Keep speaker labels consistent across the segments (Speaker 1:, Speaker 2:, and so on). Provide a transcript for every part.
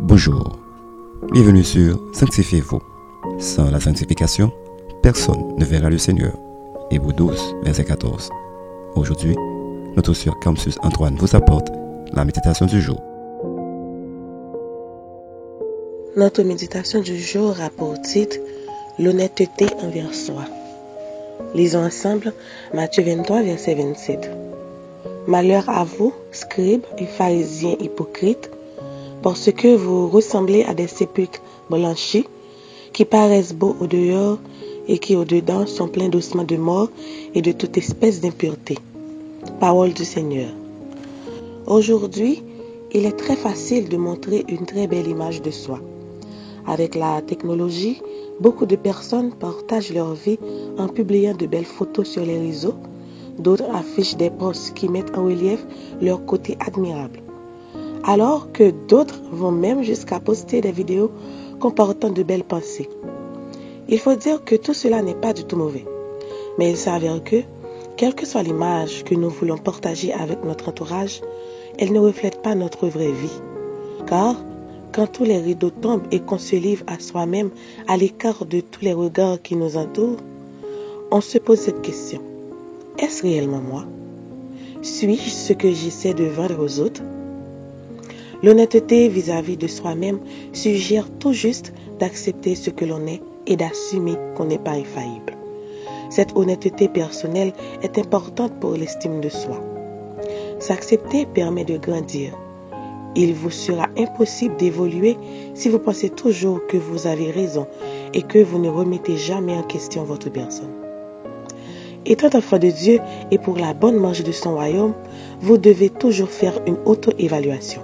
Speaker 1: Bonjour, bienvenue sur Sanctifiez-vous. Sans la sanctification, personne ne verra le Seigneur. Hébreu 12, verset 14. Aujourd'hui, notre sur Campus Antoine vous apporte la méditation du jour.
Speaker 2: Notre méditation du jour a pour titre L'honnêteté envers soi. Lisons ensemble Matthieu 23, verset 27. Malheur à vous, scribes et pharisiens hypocrites, parce que vous ressemblez à des sépulcres blanchis qui paraissent beaux au dehors et qui au dedans sont pleins d'ossements de mort et de toute espèce d'impureté. Parole du Seigneur. Aujourd'hui, il est très facile de montrer une très belle image de soi. Avec la technologie, beaucoup de personnes partagent leur vie en publiant de belles photos sur les réseaux. D'autres affichent des posts qui mettent en relief leur côté admirable alors que d'autres vont même jusqu'à poster des vidéos comportant de belles pensées. Il faut dire que tout cela n'est pas du tout mauvais, mais il s'avère que, quelle que soit l'image que nous voulons partager avec notre entourage, elle ne reflète pas notre vraie vie. Car, quand tous les rideaux tombent et qu'on se livre à soi-même à l'écart de tous les regards qui nous entourent, on se pose cette question. Est-ce réellement moi? Suis-je ce que j'essaie de vendre aux autres? L'honnêteté vis-à-vis de soi-même suggère tout juste d'accepter ce que l'on est et d'assumer qu'on n'est pas infaillible. Cette honnêteté personnelle est importante pour l'estime de soi. S'accepter permet de grandir. Il vous sera impossible d'évoluer si vous pensez toujours que vous avez raison et que vous ne remettez jamais en question votre personne. Étant enfant de Dieu et pour la bonne marche de son royaume, vous devez toujours faire une auto-évaluation.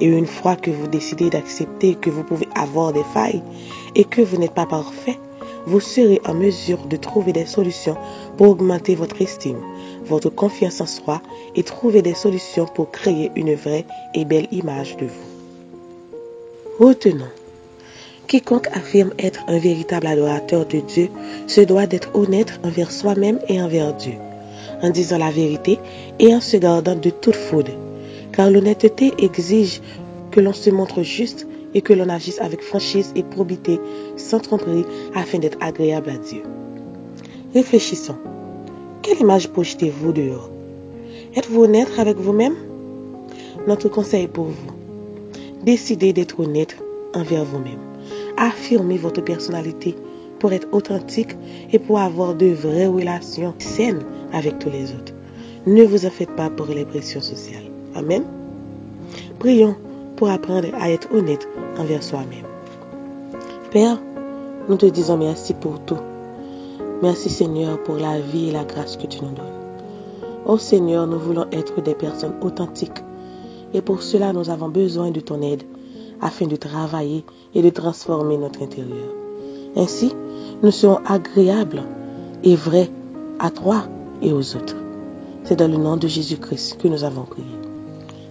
Speaker 2: Et une fois que vous décidez d'accepter que vous pouvez avoir des failles et que vous n'êtes pas parfait, vous serez en mesure de trouver des solutions pour augmenter votre estime, votre confiance en soi et trouver des solutions pour créer une vraie et belle image de vous. Retenons, quiconque affirme être un véritable adorateur de Dieu se doit d'être honnête envers soi-même et envers Dieu, en disant la vérité et en se gardant de toute fraude car l'honnêteté exige que l'on se montre juste et que l'on agisse avec franchise et probité sans tromperie afin d'être agréable à Dieu. Réfléchissons. Quelle image projetez-vous dehors? Êtes-vous honnête avec vous-même? Notre conseil pour vous. Décidez d'être honnête envers vous-même. Affirmez votre personnalité pour être authentique et pour avoir de vraies relations saines avec tous les autres. Ne vous en faites pas pour les pressions sociales. Amen. Prions pour apprendre à être honnête envers soi-même. Père, nous te disons merci pour tout. Merci Seigneur pour la vie et la grâce que tu nous donnes. Oh Seigneur, nous voulons être des personnes authentiques et pour cela nous avons besoin de ton aide afin de travailler et de transformer notre intérieur. Ainsi, nous serons agréables et vrais à toi et aux autres. C'est dans le nom de Jésus-Christ que nous avons prié.